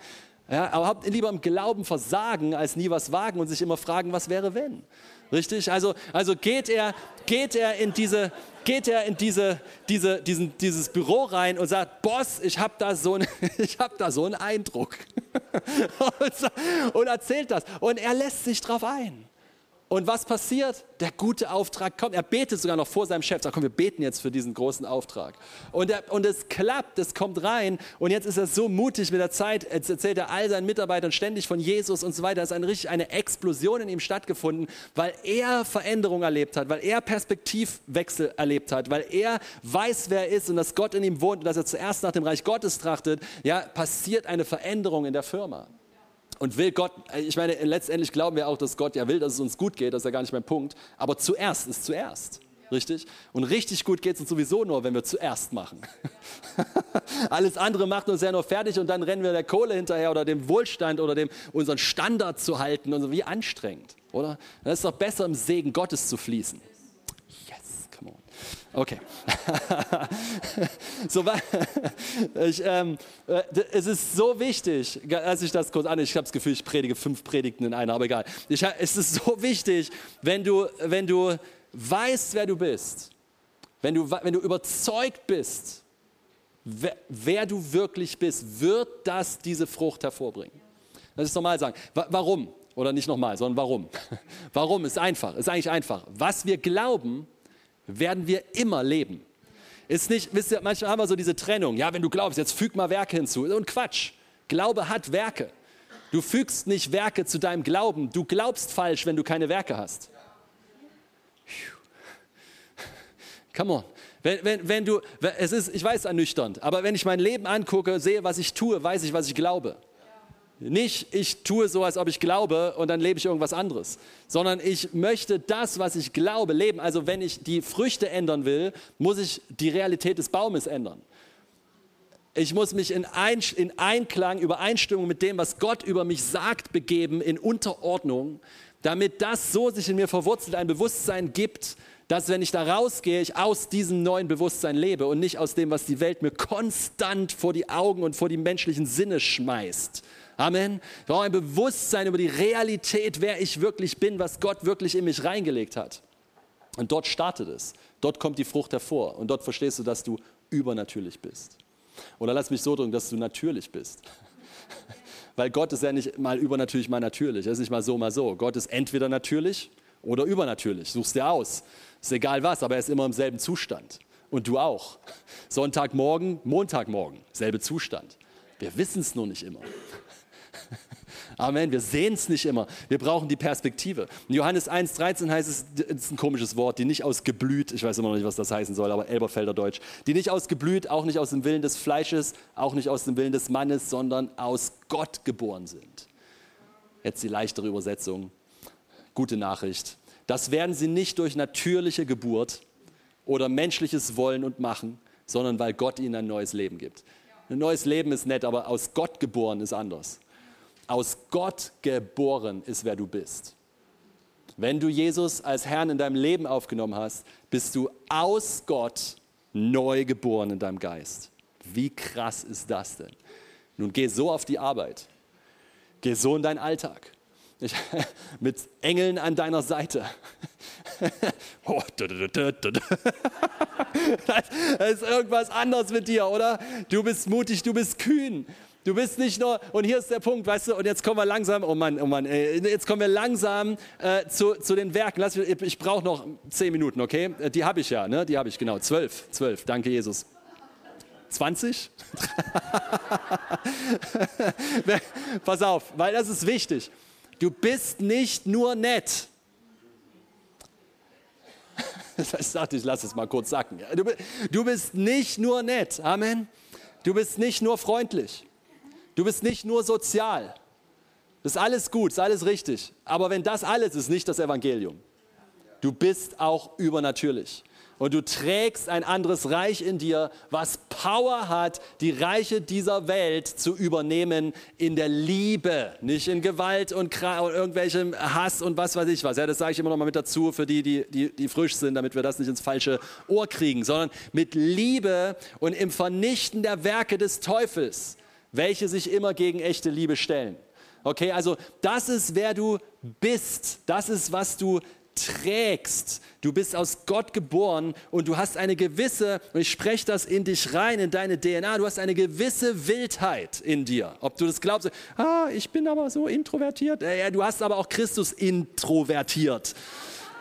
Ja, aber lieber im Glauben versagen, als nie was wagen und sich immer fragen, was wäre, wenn. Richtig? Also, also geht, er, geht er in, diese, geht er in diese, diese, diesen, dieses Büro rein und sagt, Boss, ich habe da, so <laughs> hab da so einen Eindruck. <laughs> und erzählt das. Und er lässt sich drauf ein. Und was passiert? Der gute Auftrag kommt. Er betet sogar noch vor seinem Chef. Sagt, komm, wir beten jetzt für diesen großen Auftrag. Und, er, und es klappt, es kommt rein. Und jetzt ist er so mutig mit der Zeit. Jetzt erzählt er all seinen Mitarbeitern ständig von Jesus und so weiter. Es ist eine, richtig eine Explosion in ihm stattgefunden, weil er Veränderung erlebt hat, weil er Perspektivwechsel erlebt hat, weil er weiß, wer er ist und dass Gott in ihm wohnt und dass er zuerst nach dem Reich Gottes trachtet. Ja, passiert eine Veränderung in der Firma. Und will Gott, ich meine, letztendlich glauben wir auch, dass Gott ja will, dass es uns gut geht, das ist ja gar nicht mein Punkt. Aber zuerst ist zuerst. Richtig? Und richtig gut geht es uns sowieso nur, wenn wir zuerst machen. <laughs> Alles andere macht uns ja nur fertig und dann rennen wir der Kohle hinterher oder dem Wohlstand oder dem unseren Standard zu halten und so. Wie anstrengend, oder? Dann ist es doch besser, im Segen Gottes zu fließen. Okay. <laughs> so, <laughs> ich, ähm, äh, es ist so wichtig, als ich das kurz an, ich habe das Gefühl, ich predige fünf Predigten in einer, aber egal. Ich, es ist so wichtig, wenn du, wenn du weißt, wer du bist, wenn du, wenn du überzeugt bist, wer, wer du wirklich bist, wird das diese Frucht hervorbringen. Das ist normal sagen. Warum? Oder nicht nochmal, sondern warum? <laughs> Warum ist einfach, ist eigentlich einfach. Was wir glauben, werden wir immer leben. Ist nicht, wisst ihr, manchmal haben wir so diese Trennung. Ja, wenn du glaubst, jetzt füg mal Werke hinzu. Und Quatsch. Glaube hat Werke. Du fügst nicht Werke zu deinem Glauben. Du glaubst falsch, wenn du keine Werke hast. Come on. Wenn, wenn, wenn du, es ist, ich weiß, ernüchternd, aber wenn ich mein Leben angucke, sehe, was ich tue, weiß ich, was ich glaube. Nicht, ich tue so, als ob ich glaube und dann lebe ich irgendwas anderes, sondern ich möchte das, was ich glaube, leben. Also wenn ich die Früchte ändern will, muss ich die Realität des Baumes ändern. Ich muss mich in, Ein, in Einklang, Übereinstimmung mit dem, was Gott über mich sagt, begeben, in Unterordnung, damit das so sich in mir verwurzelt, ein Bewusstsein gibt, dass wenn ich da rausgehe, ich aus diesem neuen Bewusstsein lebe und nicht aus dem, was die Welt mir konstant vor die Augen und vor die menschlichen Sinne schmeißt. Amen. Ich brauche ein Bewusstsein über die Realität, wer ich wirklich bin, was Gott wirklich in mich reingelegt hat. Und dort startet es. Dort kommt die Frucht hervor. Und dort verstehst du, dass du übernatürlich bist. Oder lass mich so drücken, dass du natürlich bist. <laughs> Weil Gott ist ja nicht mal übernatürlich, mal natürlich. Er ist nicht mal so, mal so. Gott ist entweder natürlich oder übernatürlich. Suchst dir aus. Ist egal was, aber er ist immer im selben Zustand. Und du auch. Sonntagmorgen, Montagmorgen, selbe Zustand. Wir wissen es nur nicht immer. Amen. Wir sehen es nicht immer. Wir brauchen die Perspektive. In Johannes 1,13 heißt es, das ist ein komisches Wort, die nicht aus geblüht, ich weiß immer noch nicht, was das heißen soll, aber Elberfelder Deutsch, die nicht aus geblüht, auch nicht aus dem Willen des Fleisches, auch nicht aus dem Willen des Mannes, sondern aus Gott geboren sind. Jetzt die leichtere Übersetzung. Gute Nachricht. Das werden sie nicht durch natürliche Geburt oder menschliches Wollen und Machen, sondern weil Gott ihnen ein neues Leben gibt. Ein neues Leben ist nett, aber aus Gott geboren ist anders aus Gott geboren ist, wer du bist. Wenn du Jesus als Herrn in deinem Leben aufgenommen hast, bist du aus Gott neu geboren in deinem Geist. Wie krass ist das denn? Nun geh so auf die Arbeit. Geh so in deinen Alltag. Ich, <laughs> mit Engeln an deiner Seite. <laughs> Oh, <laughs> das ist irgendwas anderes mit dir, oder? Du bist mutig, du bist kühn. Du bist nicht nur, und hier ist der Punkt, weißt du, und jetzt kommen wir langsam, oh Mann, oh Mann, äh, jetzt kommen wir langsam äh, zu, zu den Werken. Lass, ich ich brauche noch zehn Minuten, okay? Äh, die habe ich ja, ne? Die habe ich, genau. Zwölf, zwölf, danke Jesus. 20? <laughs> Pass auf, weil das ist wichtig. Du bist nicht nur nett. <laughs> Ich dachte, ich lasse es mal kurz sacken. Du bist nicht nur nett. Amen. Du bist nicht nur freundlich. Du bist nicht nur sozial. Das ist alles gut, ist alles richtig. Aber wenn das alles ist, nicht das Evangelium. Du bist auch übernatürlich. und du trägst ein anderes Reich in dir, was Power hat, die Reiche dieser Welt zu übernehmen in der Liebe, nicht in Gewalt und, und irgendwelchem Hass und was weiß ich was. Ja, das sage ich immer noch mal mit dazu für die, die, die, die frisch sind, damit wir das nicht ins falsche Ohr kriegen, sondern mit Liebe und im Vernichten der Werke des Teufels, welche sich immer gegen echte Liebe stellen. Okay, also das ist, wer du bist. Das ist, was du trägst. Du bist aus Gott geboren und du hast eine gewisse, und ich spreche das in dich rein, in deine DNA, du hast eine gewisse Wildheit in dir. Ob du das glaubst, ah, ich bin aber so introvertiert. Ja, du hast aber auch Christus introvertiert.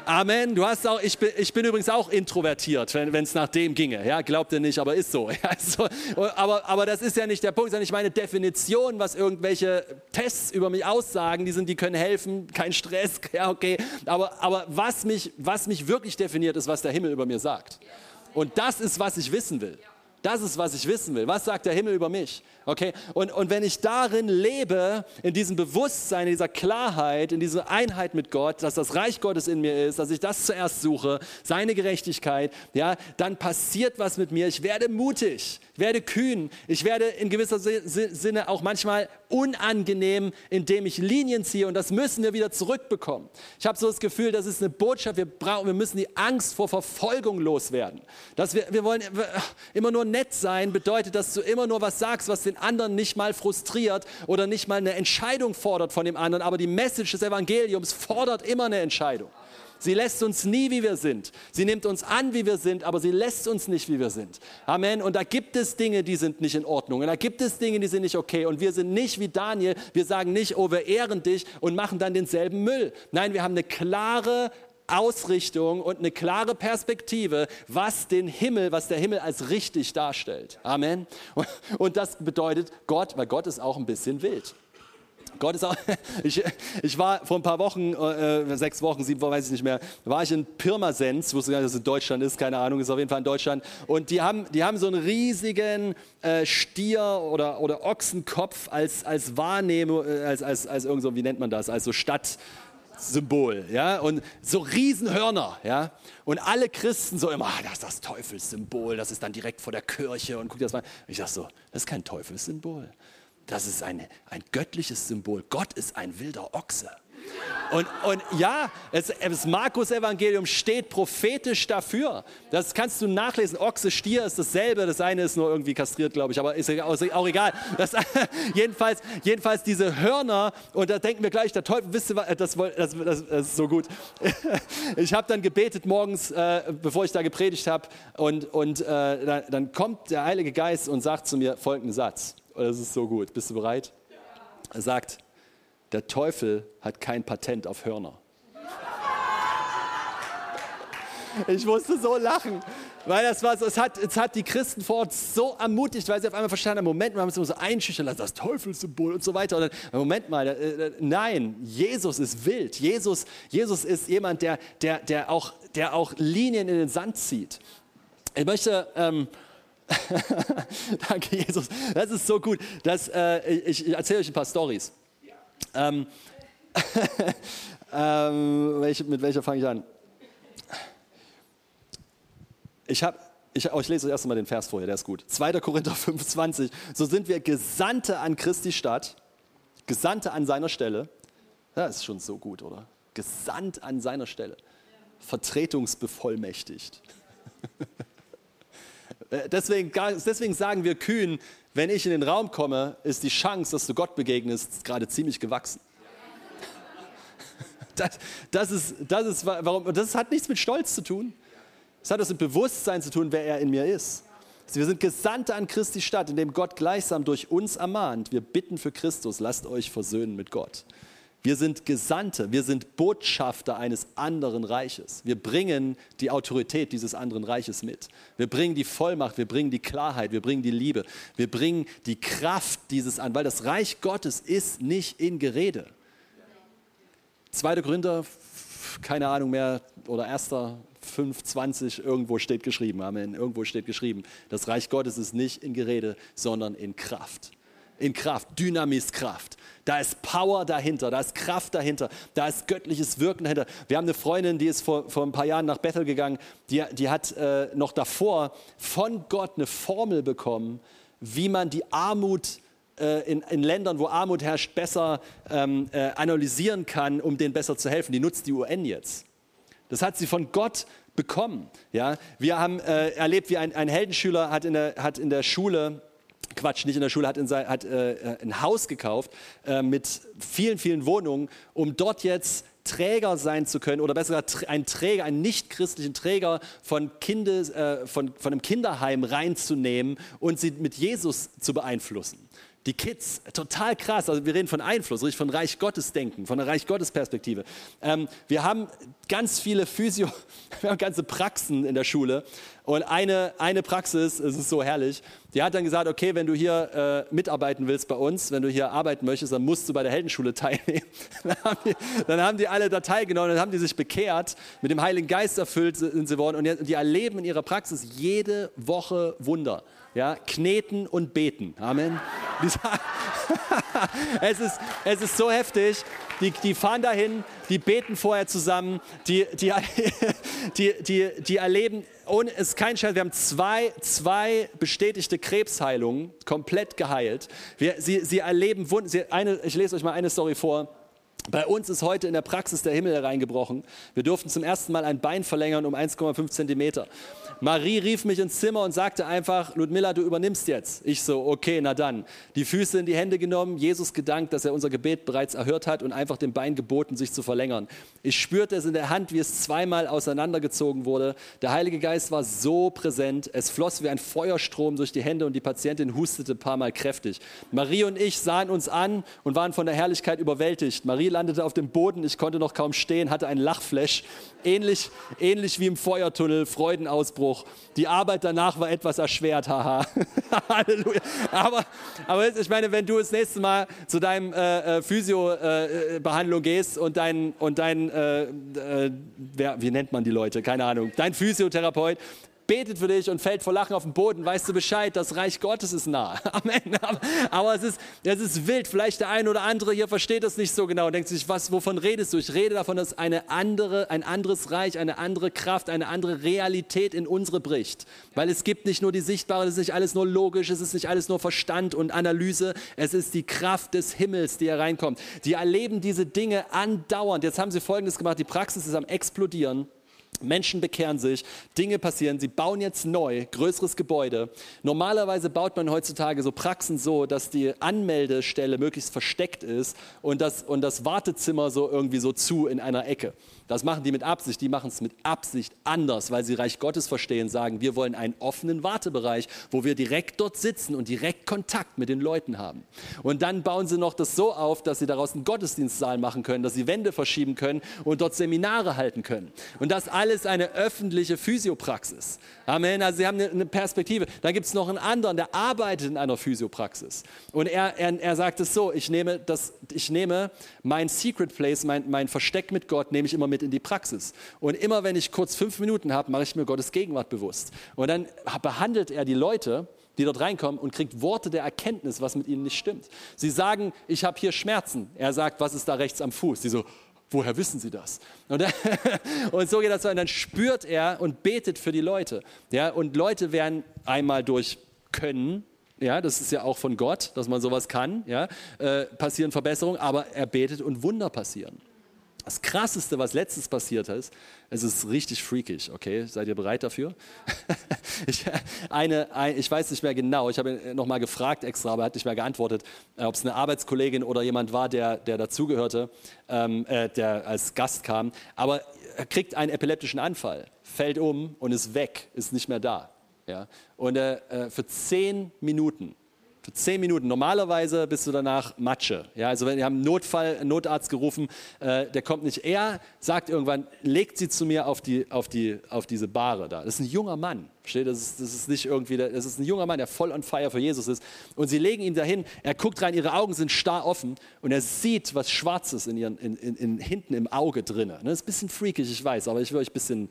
Amen. Du hast auch, ich bin, ich bin übrigens auch introvertiert, wenn es nach dem ginge. Ja, glaubt ihr nicht, aber ist so. <laughs> Ja, so. Aber, aber das ist ja nicht der Punkt, sondern ich meine Definition, was irgendwelche Tests über mich aussagen, die, sind, die können helfen, kein Stress, <laughs> ja, okay. Aber, aber was, mich, was mich wirklich definiert, ist, was der Himmel über mir sagt. Und das ist, was ich wissen will. Das ist, was ich wissen will. Was sagt der Himmel über mich? Okay? Und, und wenn ich darin lebe, in diesem Bewusstsein, in dieser Klarheit, in dieser Einheit mit Gott, dass das Reich Gottes in mir ist, dass ich das zuerst suche, seine Gerechtigkeit, ja, dann passiert was mit mir. Ich werde mutig, werde kühn, ich werde in gewisser Sinne auch manchmal unangenehm, indem ich Linien ziehe und das müssen wir wieder zurückbekommen. Ich habe so das Gefühl, das ist eine Botschaft, wir, brauchen, wir müssen die Angst vor Verfolgung loswerden. Dass wir, wir wollen immer nur nett sein, bedeutet, dass du immer nur was sagst, was den anderen nicht mal frustriert oder nicht mal eine Entscheidung fordert von dem anderen. Aber die Message des Evangeliums fordert immer eine Entscheidung. Sie lässt uns nie, wie wir sind. Sie nimmt uns an, wie wir sind, aber sie lässt uns nicht, wie wir sind. Amen. Und da gibt es Dinge, die sind nicht in Ordnung. Und da gibt es Dinge, die sind nicht okay. Und wir sind nicht wie Daniel. Wir sagen nicht, oh, wir ehren dich und machen dann denselben Müll. Nein, wir haben eine klare Ausrichtung und eine klare Perspektive, was den Himmel, was der Himmel als richtig darstellt. Amen. <laughs> Und das bedeutet Gott, weil Gott ist auch ein bisschen wild. Gott ist auch, <laughs> ich, ich war vor ein paar Wochen, äh, sechs Wochen, sieben Wochen, weiß ich nicht mehr, war ich in Pirmasens, wusste gar nicht, dass es in Deutschland ist, keine Ahnung, ist auf jeden Fall in Deutschland. Und die haben, die haben so einen riesigen äh, Stier oder, oder Ochsenkopf als, als Wahrnehmung, äh, als, als, als irgend so, wie nennt man das, als so Stadt, Symbol, ja, und so Riesenhörner, ja, und alle Christen so immer, ah, das ist das Teufelssymbol, das ist dann direkt vor der Kirche und guck das mal. Ich sag so, das ist kein Teufelssymbol, das ist ein, ein göttliches Symbol. Gott ist ein wilder Ochse. Und, und ja, es, das Markus-Evangelium steht prophetisch dafür. Das kannst du nachlesen. Ochse, Stier ist dasselbe. Das eine ist nur irgendwie kastriert, glaube ich, aber ist auch egal. Das, <laughs> jedenfalls, jedenfalls diese Hörner, und da denken wir gleich, der Teufel, wisst ihr das, das, das ist so gut. <laughs> Ich habe dann gebetet morgens, äh, bevor ich da gepredigt habe, und, und äh, dann, dann kommt der Heilige Geist und sagt zu mir folgenden Satz. Und das ist so gut. Bist du bereit? Er sagt, der Teufel hat kein Patent auf Hörner. Ich musste so lachen, weil das war so, es hat, es hat die Christen vor Ort so ermutigt, weil sie auf einmal verstanden haben, Moment, wir haben es immer so einschüchtern lassen, das Teufelssymbol und so weiter. Und dann, Moment mal, äh, nein, Jesus ist wild. Jesus, Jesus ist jemand, der, der, der, auch, der auch Linien in den Sand zieht. Ich möchte... Ähm, <laughs> Danke, Jesus. Das ist so gut. Das, äh, ich, ich erzähle euch ein paar Stories. Ähm, <laughs> ähm, welche, mit welcher fange ich an? Ich habe ich, oh, ich, lese das erste Mal den Vers vorher, der ist gut. 2. Korinther <laughs> 25. So sind wir Gesandte an Christi Stadt, Gesandte an seiner Stelle. Das ist schon so gut, oder? Gesandt an seiner Stelle. Vertretungsbevollmächtigt. <laughs> Äh, deswegen, deswegen sagen wir kühn, wenn ich in den Raum komme, ist die Chance, dass du Gott begegnest, gerade ziemlich gewachsen. <laughs> Das, das, ist, das, ist, warum, das hat nichts mit Stolz zu tun. Es hat das mit Bewusstsein zu tun, wer er in mir ist. Wir sind Gesandte an Christi Stadt, in dem Gott gleichsam durch uns ermahnt. Wir bitten für Christus, lasst euch versöhnen mit Gott. Wir sind Gesandte, wir sind Botschafter eines anderen Reiches. Wir bringen die Autorität dieses anderen Reiches mit. Wir bringen die Vollmacht, wir bringen die Klarheit, wir bringen die Liebe, wir bringen die Kraft dieses an, weil das Reich Gottes ist nicht in Gerede. Zweite Gründer, keine Ahnung mehr, oder erster 5,20, irgendwo steht geschrieben, Amen, irgendwo steht geschrieben, das Reich Gottes ist nicht in Gerede, sondern in Kraft. In Kraft, Dynamiskraft. Da ist Power dahinter, da ist Kraft dahinter, da ist göttliches Wirken dahinter. Wir haben eine Freundin, die ist vor, vor ein paar Jahren nach Bethel gegangen, die, die hat äh, noch davor von Gott eine Formel bekommen, wie man die Armut äh, in, in, Ländern, wo Armut herrscht, besser ähm, äh, analysieren kann, um denen besser zu helfen. Die nutzt die UN jetzt. Das hat sie von Gott bekommen. Ja? Wir haben äh, erlebt, wie ein, ein Heldenschüler hat in, der, hat in der Schule Quatsch, nicht in der Schule, hat, sein, hat äh, ein Haus gekauft äh, mit vielen, vielen Wohnungen, um dort jetzt Träger sein zu können oder besser gesagt ein Träger, einen nichtchristlichen Träger von, Kindes, äh, von, von einem Kinderheim reinzunehmen und sie mit Jesus zu beeinflussen. Die Kids, total krass. Also wir reden von Einfluss, richtig von Reich Gottes Denken, von der Reich Gottes Perspektive. Ähm, wir haben ganz viele Physio, <laughs> wir haben ganze Praxen in der Schule. Und eine, eine Praxis, es ist so herrlich, die hat dann gesagt, okay, wenn du hier äh, mitarbeiten willst bei uns, wenn du hier arbeiten möchtest, dann musst du bei der Heldenschule <laughs> teilnehmen. dann, haben die, dann haben die alle da teilgenommen, dann haben die sich bekehrt, mit dem Heiligen Geist erfüllt sind sie worden und die erleben in ihrer Praxis jede Woche Wunder. Ja, kneten und beten. Amen. <laughs> es, ist, es ist so heftig. Die, die fahren dahin, die beten vorher zusammen, die, die, <laughs> die, die, die erleben, ohne, es ist kein Scherz, wir haben zwei, zwei bestätigte Krebsheilungen komplett geheilt. Wir, sie, sie erleben Wunder. Sie, eine, ich lese euch mal eine Story vor. Bei uns ist heute in der Praxis der Himmel hereingebrochen. Wir durften zum ersten Mal ein Bein verlängern um 1,5 Zentimeter. Marie rief mich ins Zimmer und sagte einfach, Ludmilla, du übernimmst jetzt. Ich so, okay, na dann. Die Füße in die Hände genommen, Jesus gedankt, dass er unser Gebet bereits erhört hat und einfach dem Bein geboten, sich zu verlängern. Ich spürte es in der Hand, wie es zweimal auseinandergezogen wurde. Der Heilige Geist war so präsent. Es floss wie ein Feuerstrom durch die Hände und die Patientin hustete ein paar Mal kräftig. Marie und ich sahen uns an und waren von der Herrlichkeit überwältigt. Marie landete auf dem Boden, ich konnte noch kaum stehen, hatte einen Lachflash, ähnlich, ähnlich wie im Feuertunnel, Freudenausbruch. Die Arbeit danach war etwas erschwert, haha. <laughs> Halleluja. Aber, aber ich meine, wenn du das nächste Mal zu deinem äh, äh Physio-Behandlung äh, gehst und dein, und dein äh, äh, wer, wie nennt man die Leute? Keine Ahnung. Dein Physiotherapeut betet für dich und fällt vor Lachen auf den Boden, weißt du Bescheid, das Reich Gottes ist nah. <laughs> Amen. Aber es ist, es ist wild. Vielleicht der eine oder andere hier versteht das nicht so genau und denkt sich, was, wovon redest du? Ich rede davon, dass eine andere, ein anderes Reich, eine andere Kraft, eine andere Realität in unsere bricht. Weil es gibt nicht nur die sichtbare, es ist nicht alles nur logisch, es ist nicht alles nur Verstand und Analyse, es ist die Kraft des Himmels, die hereinkommt. Die erleben diese Dinge andauernd. Jetzt haben sie Folgendes gemacht, die Praxis ist am explodieren. Menschen bekehren sich, Dinge passieren, sie bauen jetzt neu, größeres Gebäude. Normalerweise baut man heutzutage so Praxen so, dass die Anmeldestelle möglichst versteckt ist und das, und das Wartezimmer so irgendwie so zu in einer Ecke. Das machen die mit Absicht, die machen es mit Absicht anders, weil sie Reich Gottes verstehen, sagen, wir wollen einen offenen Wartebereich, wo wir direkt dort sitzen und direkt Kontakt mit den Leuten haben. Und dann bauen sie noch das so auf, dass sie daraus einen Gottesdienstsaal machen können, dass sie Wände verschieben können und dort Seminare halten können. Und das alles eine öffentliche Physiopraxis. Amen. Also sie haben eine Perspektive. Dann gibt es noch einen anderen, der arbeitet in einer Physiopraxis. Und er, er, er sagt es so, ich nehme, das, ich nehme mein Secret Place, mein, mein Versteck mit Gott, nehme ich immer mit mit in die Praxis. Und immer wenn ich kurz fünf Minuten habe, mache ich mir Gottes Gegenwart bewusst. Und dann behandelt er die Leute, die dort reinkommen und kriegt Worte der Erkenntnis, was mit ihnen nicht stimmt. Sie sagen, ich habe hier Schmerzen. Er sagt, was ist da rechts am Fuß? Sie so, woher wissen Sie das? Und, <laughs> und so geht das so. Und dann spürt er und betet für die Leute. Ja, und Leute werden einmal durch Können, ja, das ist ja auch von Gott, dass man sowas kann, ja, äh, passieren Verbesserungen, aber er betet und Wunder passieren. Das Krasseste, was letztens passiert ist, es ist richtig freakig, okay? Seid ihr bereit dafür? <laughs> ich, eine, ein, ich weiß nicht mehr genau, ich habe ihn nochmal gefragt extra, aber er hat nicht mehr geantwortet, äh, ob es eine Arbeitskollegin oder jemand war, der, der dazugehörte, ähm, äh, der als Gast kam. Aber er kriegt einen epileptischen Anfall, fällt um und ist weg, ist nicht mehr da. Ja? Und äh, für zehn Minuten für zehn Minuten. Normalerweise bist du danach Matsche. Ja, also wir haben einen Notfall, einen Notarzt gerufen, äh, der kommt nicht. Er sagt irgendwann, legt sie zu mir auf, die, auf, die, auf diese Bahre da. Das ist ein junger Mann. Versteht? Das ist, das ist nicht irgendwie, das ist ein junger Mann, der voll on fire für Jesus ist. Und sie legen ihn dahin, er guckt rein, ihre Augen sind starr offen und er sieht was Schwarzes in ihren, in, in, in hinten im Auge drin. Das ist ein bisschen freakig, ich weiß, aber ich will euch ein bisschen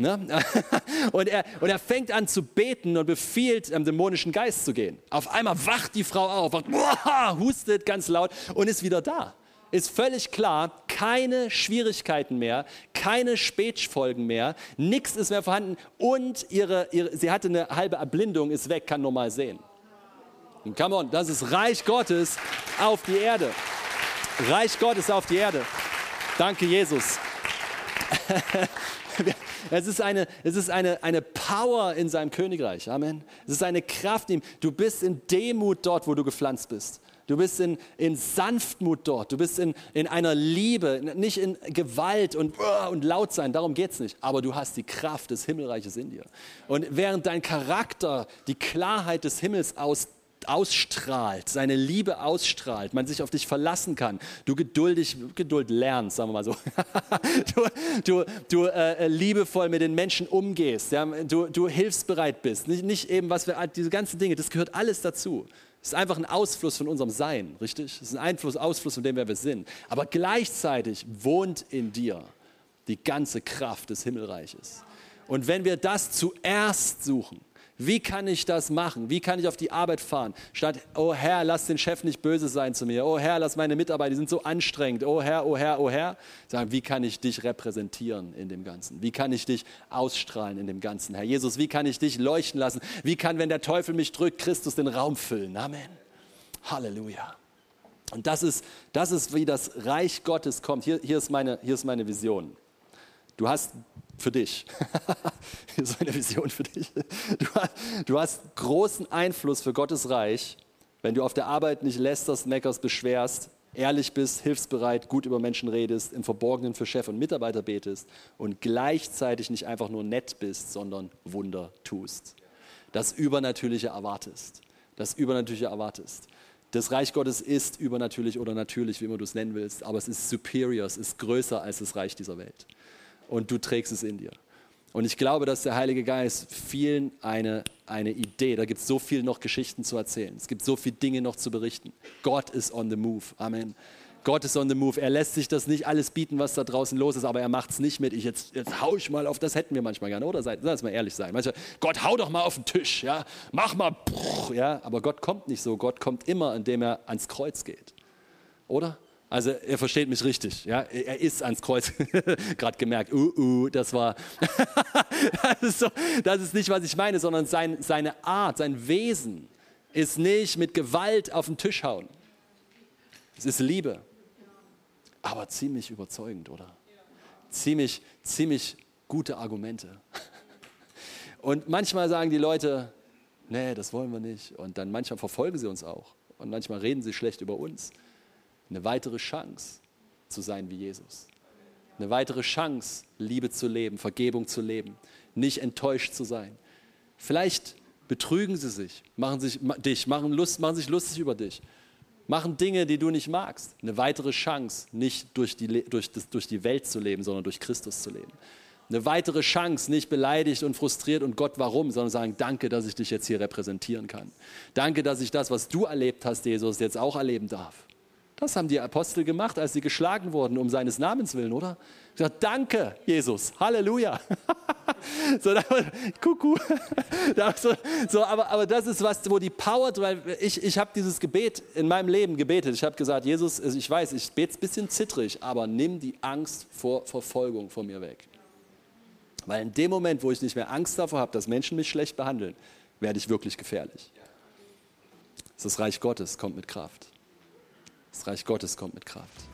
Ne? <laughs> Und, er, und er fängt an zu beten und befiehlt, dem dämonischen Geist zu gehen. Auf einmal wacht die Frau auf, wacht, hustet ganz laut und ist wieder da. Ist völlig klar, keine Schwierigkeiten mehr, keine Spätfolgen mehr, nichts ist mehr vorhanden und ihre, ihre, sie hatte eine halbe Erblindung, ist weg, kann normal sehen. Und come on, das ist Reich Gottes auf die Erde. Reich Gottes auf die Erde. Danke, Jesus. <laughs> Es ist, eine, es ist eine, eine Power in seinem Königreich. Amen. Es ist eine Kraft in ihm. Du bist in Demut dort, wo du gepflanzt bist. Du bist in, in Sanftmut dort. Du bist in, in einer Liebe, nicht in Gewalt und, und laut sein. Darum geht es nicht. Aber du hast die Kraft des Himmelreiches in dir. Und während dein Charakter die Klarheit des Himmels aus, ausstrahlt, seine Liebe ausstrahlt, man sich auf dich verlassen kann, du geduldig, Geduld lernst, sagen wir mal so, <laughs> du, du, du äh, liebevoll mit den Menschen umgehst, ja? du, du hilfsbereit bist, nicht, nicht eben, was wir, diese ganzen Dinge, das gehört alles dazu. Es ist einfach ein Ausfluss von unserem Sein, richtig? Es ist ein Einfluss, Ausfluss von dem, wer wir sind. Aber gleichzeitig wohnt in dir die ganze Kraft des Himmelreiches. Und wenn wir das zuerst suchen, wie kann ich das machen? Wie kann ich auf die Arbeit fahren? Statt, oh Herr, lass den Chef nicht böse sein zu mir. Oh Herr, lass meine Mitarbeiter, die sind so anstrengend. Oh Herr, oh Herr, oh Herr. Sagen, wie kann ich dich repräsentieren in dem Ganzen? Wie kann ich dich ausstrahlen in dem Ganzen? Herr Jesus, wie kann ich dich leuchten lassen? Wie kann, wenn der Teufel mich drückt, Christus den Raum füllen? Amen. Halleluja. Und das ist, das ist, wie das Reich Gottes kommt. Hier, hier, ist, meine, hier ist meine Vision. Du hast für dich. <laughs> so eine Vision für dich. Du hast, du hast großen Einfluss für Gottes Reich, wenn du auf der Arbeit nicht lästerst, meckerst, beschwerst, ehrlich bist, hilfsbereit, gut über Menschen redest, im Verborgenen für Chef und Mitarbeiter betest und gleichzeitig nicht einfach nur nett bist, sondern Wunder tust. Das Übernatürliche erwartest. Das Übernatürliche erwartest. Das Reich Gottes ist übernatürlich oder natürlich, wie immer du es nennen willst, aber es ist superior, es ist größer als das Reich dieser Welt und du trägst es in dir. Und ich glaube, dass der Heilige Geist vielen eine, eine Idee, da gibt es so viel noch Geschichten zu erzählen, es gibt so viele Dinge noch zu berichten. Gott ist on the move. Amen. Gott ist on the move. Er lässt sich das nicht alles bieten, was da draußen los ist, aber er macht es nicht mit. Ich jetzt, jetzt hau ich mal auf, das hätten wir manchmal gerne, oder? Seid, lass mal ehrlich sein. Manchmal, Gott, hau doch mal auf den Tisch, ja? Mach mal, ja? Aber Gott kommt nicht so. Gott kommt immer, indem er ans Kreuz geht. Oder? Also er versteht mich richtig. Ja? Er ist ans Kreuz <laughs> gerade gemerkt. Uh, uh, das war. <laughs> das, ist so, das ist nicht, was ich meine, sondern sein, seine Art, sein Wesen ist nicht mit Gewalt auf den Tisch hauen. Es ist Liebe. Aber ziemlich überzeugend, oder? Ziemlich, ziemlich gute Argumente. <laughs> Und manchmal sagen die Leute, nee, das wollen wir nicht. Und dann manchmal verfolgen sie uns auch. Und manchmal reden sie schlecht über uns eine weitere Chance zu sein wie Jesus. Eine weitere Chance, Liebe zu leben, Vergebung zu leben, nicht enttäuscht zu sein. Vielleicht betrügen sie sich, machen sich dich, machen, Lust, machen sich lustig über dich, machen Dinge, die du nicht magst. Eine weitere Chance, nicht durch die, durch, das, durch die Welt zu leben, sondern durch Christus zu leben. Eine weitere Chance, nicht beleidigt und frustriert und Gott warum, sondern sagen, danke, dass ich dich jetzt hier repräsentieren kann. Danke, dass ich das, was du erlebt hast, Jesus, jetzt auch erleben darf. Das haben die Apostel gemacht, als sie geschlagen wurden, um seines Namens willen, oder? Ich sage, danke, Jesus, Halleluja. <laughs> so, Kuckuck. <laughs> so, so, aber, aber das ist was, wo die Power, weil ich, ich habe dieses Gebet in meinem Leben gebetet. Ich habe gesagt, Jesus, ich weiß, ich bete ein bisschen zittrig, aber nimm die Angst vor Verfolgung von mir weg. Weil in dem Moment, wo ich nicht mehr Angst davor habe, dass Menschen mich schlecht behandeln, werde ich wirklich gefährlich. Das Reich Gottes kommt mit Kraft. Das Reich Gottes kommt mit Kraft.